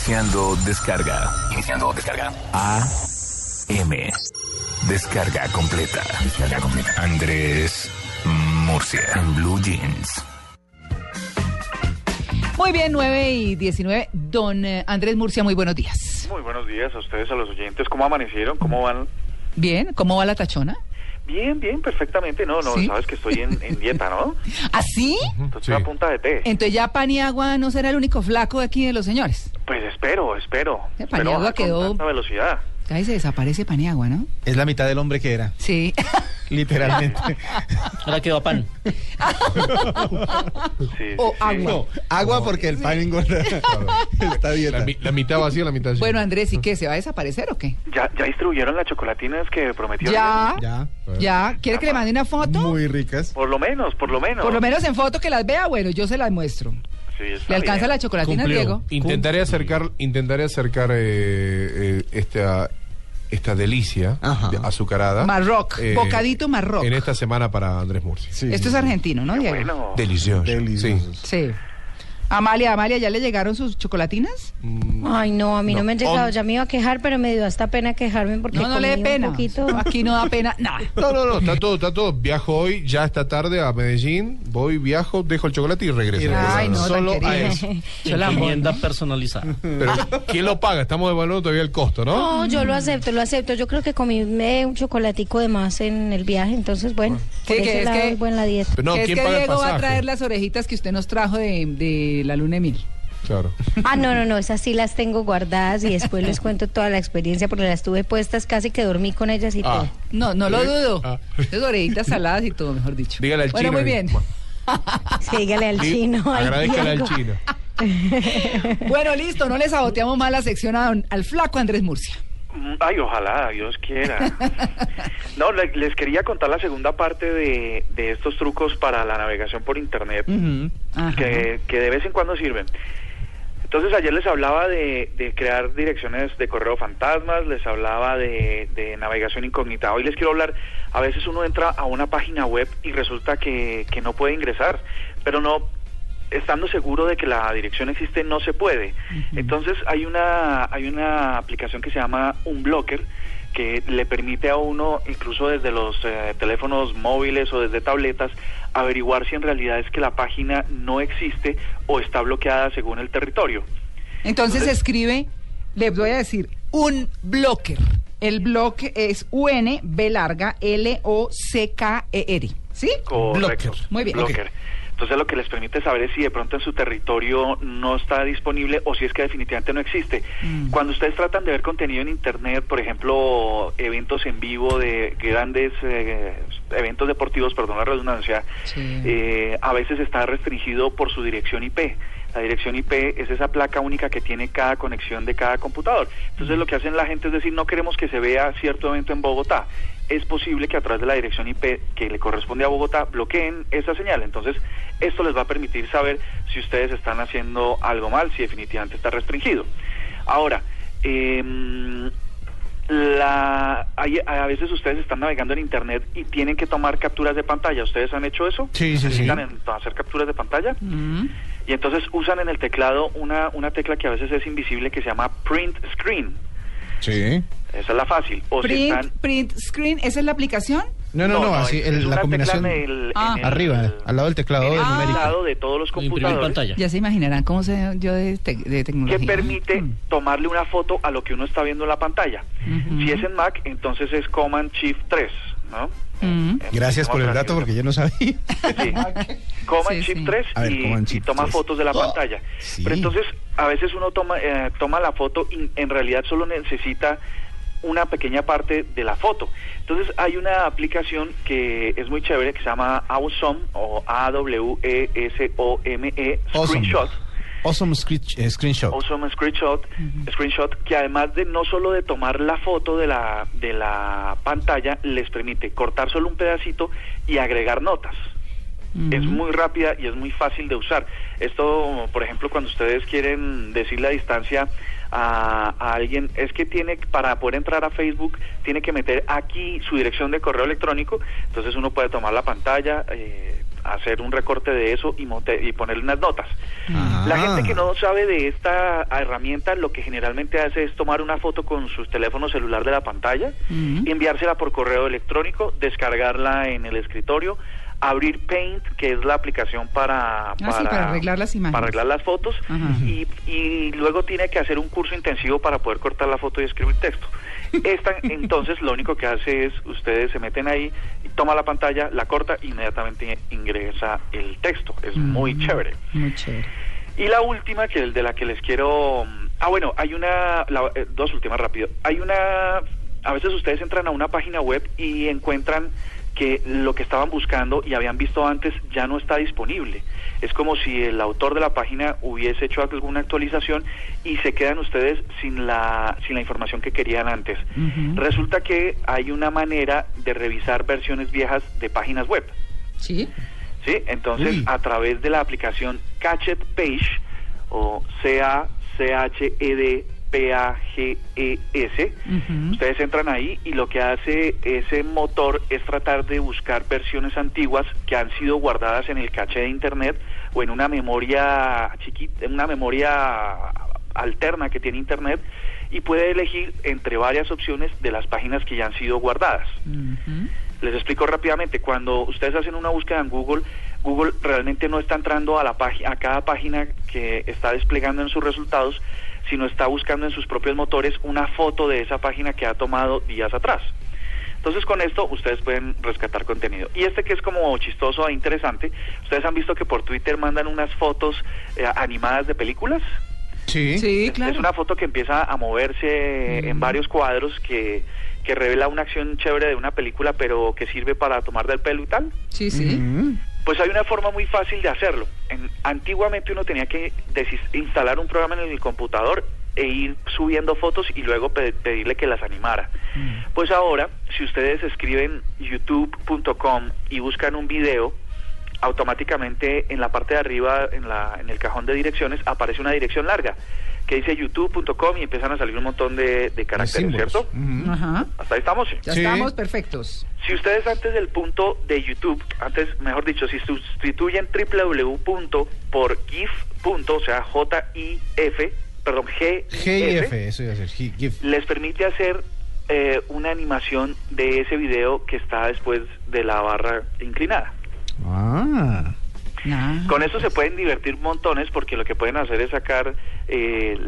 Iniciando descarga. Iniciando descarga. A M. Descarga completa. Descarga completa. Andrés Murcia. En Blue Jeans. Muy bien, 9 y 19. Don Andrés Murcia, muy buenos días. Muy buenos días a ustedes, a los oyentes. ¿Cómo amanecieron? ¿Cómo van? Bien, ¿cómo va la tachona? Bien, bien, perfectamente. No, no, ¿Sí? sabes que estoy en, en dieta, ¿no? ¿Así? Estoy a punta de té. Entonces ya pan y agua no será el único flaco de aquí de los señores. Pues espero, espero. Espero Paniagua bajar con quedó- tanta velocidad. Ahí se desaparece pan y agua, ¿no? Es la mitad del hombre que era, Sí. literalmente. Ahora quedó pan. Sí, o agua. No, agua porque el pan engorda. Está dieta. La, mi- la mitad vacía, la mitad llena. Bueno, Andrés, ¿y qué? ¿Se va a desaparecer o qué? ¿Ya, ¿Ya distribuyeron las chocolatinas que prometieron? Ya. Ya. ¿Ya? ¿Quiere que le mande una foto? Muy ricas. Por lo menos, por lo menos. Por lo menos en foto que las vea, bueno, yo se las muestro. Sí, ¿Le alcanza bien. la chocolatina, Cumplió. Diego? Intentaré acercar, intentaré acercar eh, eh, esta, esta delicia de- azucarada. Marroc, eh, bocadito Marroc. En esta semana para Andrés Murcia. Sí, Esto es argentino, ¿no, Diego? Bueno, Delicioso. Deliciosos. Sí. Sí. Amalia, Amalia, ¿ya le llegaron sus chocolatinas? Mm, Ay, no, a mí no, No, me han llegado. on- Ya me iba a quejar, pero me dio hasta pena quejarme porque No, no le dé un pena. poquito. Aquí no da pena nada. No, no, no, está todo, está todo. Viajo hoy, ya esta tarde a Medellín, voy, viajo, dejo el chocolate y regreso. Ay, no, tan Solo a querido. eso. Encomienda personalizada. Pero, ¿quién lo paga? Estamos evaluando todavía el costo, ¿no? No, yo lo acepto, lo acepto. Yo creo que comí eh, un chocolatico de más en el viaje, entonces bueno, por ese es que- es buena la dieta. Pero no, Que es ¿quién que paga el Diego va a traer las orejitas que usted nos trajo de, de la luna de mil. Claro. Ah, no, no, no, esas sí las tengo guardadas y después les cuento toda la experiencia porque las tuve puestas, casi que dormí con ellas y Ah. todo. No, no lo Sí. dudo. Ah. Orejitas saladas y todo, mejor dicho. Dígale al bueno, chino muy que- bien. Sí, dígale al chino. Agradezcale al chino. Bueno, listo, no le saboteamos más la sección a don- al flaco Andrés Murcia. Ay, ojalá, Dios quiera. No, le- les quería contar la segunda parte de, de estos trucos para la navegación por Internet. Que, que de vez en cuando sirven. Entonces ayer les hablaba de, de crear direcciones de correo fantasmas, les hablaba de, de navegación incógnita. Hoy les quiero hablar, a veces uno entra a una página web y resulta que, que no puede ingresar, pero no, estando seguro de que la dirección existe, no se puede. Entonces hay una, hay una aplicación que se llama Unblocker que le permite a uno, incluso desde los eh, teléfonos móviles o desde tabletas, averiguar si en realidad es que la página no existe o está bloqueada según el territorio. Entonces escribe, le voy a decir, un blocker. El bloque es U-N, B larga, L-O-C-K-E-R. ¿Sí? Correcto. Muy bien. Blocker. Entonces lo que les permite saber es si de pronto en su territorio no está disponible o si es que definitivamente no existe. Mm. Cuando ustedes tratan de ver contenido en Internet, por ejemplo, eventos en vivo de grandes eh, eventos deportivos, perdón la redundancia, Sí. eh, a veces está restringido por su dirección IP. La dirección IP es esa placa única que tiene cada conexión de cada computador. Entonces lo que hacen la gente es decir, no queremos que se vea cierto evento en Bogotá. Es posible que a través de la dirección IP que le corresponde a Bogotá bloqueen esa señal. Entonces esto les va a permitir saber si ustedes están haciendo algo mal, si definitivamente está restringido. Ahora, em, la, hay- a veces ustedes están navegando en internet y tienen que tomar capturas de pantalla. ¿Ustedes han hecho eso? Sí, sí, sí. ¿Necesitan en- hacer capturas de pantalla? Mm. Y entonces usan en el teclado una, una tecla que a veces es invisible que se llama print screen. Sí. Esa es la fácil. O si Print, están... print screen, ¿esa es la aplicación? No, no, no, así, es- el- la combinación en el- Ah. en el- arriba, al lado del teclado en el numérico. lado de todos los computadores pantalla. Ya se imaginarán cómo sé yo de, te- de tecnología. que permite Mm. tomarle una foto a lo que uno está viendo en la pantalla. Si es en Mac, entonces es Command Shift 3, ¿no? Mm. Gracias por el dato porque yo no sabía. Sí. Command Sí, Shift sí. 3 A ver, y, Command y Shift toma 3. fotos de la Oh, pantalla. sí. Pero entonces a veces uno toma eh, toma la foto y en realidad solo necesita una pequeña parte de la foto. Entonces hay una aplicación que es muy chévere que se llama Awesome o A W E S O M E Awesome. Screenshot Awesome screen- eh, Screenshot. Awesome Screenshot, screenshot que además de no solo de tomar la foto de la, de la pantalla, les permite cortar solo un pedacito y agregar notas. Es muy rápida y es muy fácil de usar. Esto, por ejemplo, cuando ustedes quieren decirle a distancia a, a alguien, es que tiene, para poder entrar a Facebook, tiene que meter aquí su dirección de correo electrónico, entonces uno puede tomar la pantalla, eh, hacer un recorte de eso y, monte- y ponerle unas notas. Ah. La gente que no sabe de esta herramienta lo que generalmente hace es tomar una foto con su teléfono celular de la pantalla, enviársela por correo electrónico, descargarla en el escritorio, abrir Paint, que es la aplicación para, Ah, sí, para arreglar las imágenes. para arreglar las fotos, y, y luego tiene que hacer un curso intensivo para poder cortar la foto y escribir texto. Esta, entonces, lo único que hace es, ustedes se meten ahí, toma la pantalla, la corta, e inmediatamente ingresa el texto. Es muy chévere. Muy chévere. Y la última, que el de la que les quiero... Ah, bueno, hay una... la- eh, dos últimas rápido. Hay una... A veces ustedes entran a una página web y encuentran que lo que estaban buscando y habían visto antes ya no está disponible. Es como si el autor de la página hubiese hecho alguna actualización y se quedan ustedes sin la, sin la información que querían antes. Resulta que hay una manera de revisar versiones viejas de páginas web. ¿Sí? ¿sí? Entonces, Uy. a través de la aplicación Catchet Page o Ujú. ustedes entran ahí y lo que hace ese motor es tratar de buscar versiones antiguas que han sido guardadas en el caché de Internet o en una memoria chiquita, en una memoria alterna que tiene Internet y puede elegir entre varias opciones de las páginas que ya han sido guardadas. Les explico rápidamente, cuando ustedes hacen una búsqueda en Google, Google realmente no está entrando a la página a cada página que está desplegando en sus resultados, sino está buscando en sus propios motores una foto de esa página que ha tomado días atrás. Entonces con esto ustedes pueden rescatar contenido. Y este que es como chistoso e interesante, ustedes han visto que por Twitter mandan unas fotos eh, animadas de películas. Sí. Sí, Es- claro. Es una foto que empieza a moverse en varios cuadros que, que revela una acción chévere de una película, pero que sirve para tomar del pelo y tal. Sí, sí. Mm. Pues hay una forma muy fácil de hacerlo. En- antiguamente uno tenía que instalar un programa en el computador e ir subiendo fotos y luego pe- pedirle que las animara. Pues ahora, si ustedes escriben youtube.com y buscan un video, automáticamente en la parte de arriba, en, la, en el cajón de direcciones, aparece una dirección larga que dice youtube.com y empiezan a salir un montón de, de caracteres. ¿cierto? Ajá. Hasta ahí estamos. Ya Sí. estamos perfectos. Si ustedes antes del punto de YouTube, antes, mejor dicho, si sustituyen www.porgif. o sea, J-I-F, perdón, GIF, eso iba a ser. Gi- GIF. les permite hacer eh, una animación de ese video que está después de la barra inclinada. Ah. Nah. Con eso se pueden divertir montones porque lo que pueden hacer es sacar eh,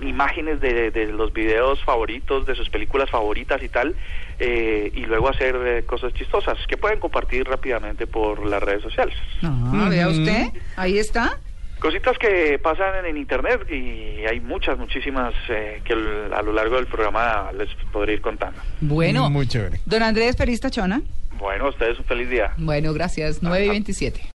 imágenes de, de los videos favoritos, de sus películas favoritas y tal, eh, y luego hacer eh, cosas chistosas que pueden compartir rápidamente por las redes sociales. Ah, vea usted, ahí está. Cositas que pasan en, en internet y hay muchas, muchísimas eh, que a lo largo del programa les podré ir contando. Bueno, Muy chévere. don Andrés Perista Chona. Bueno, a ustedes un feliz día. Bueno, gracias. 9 y 27.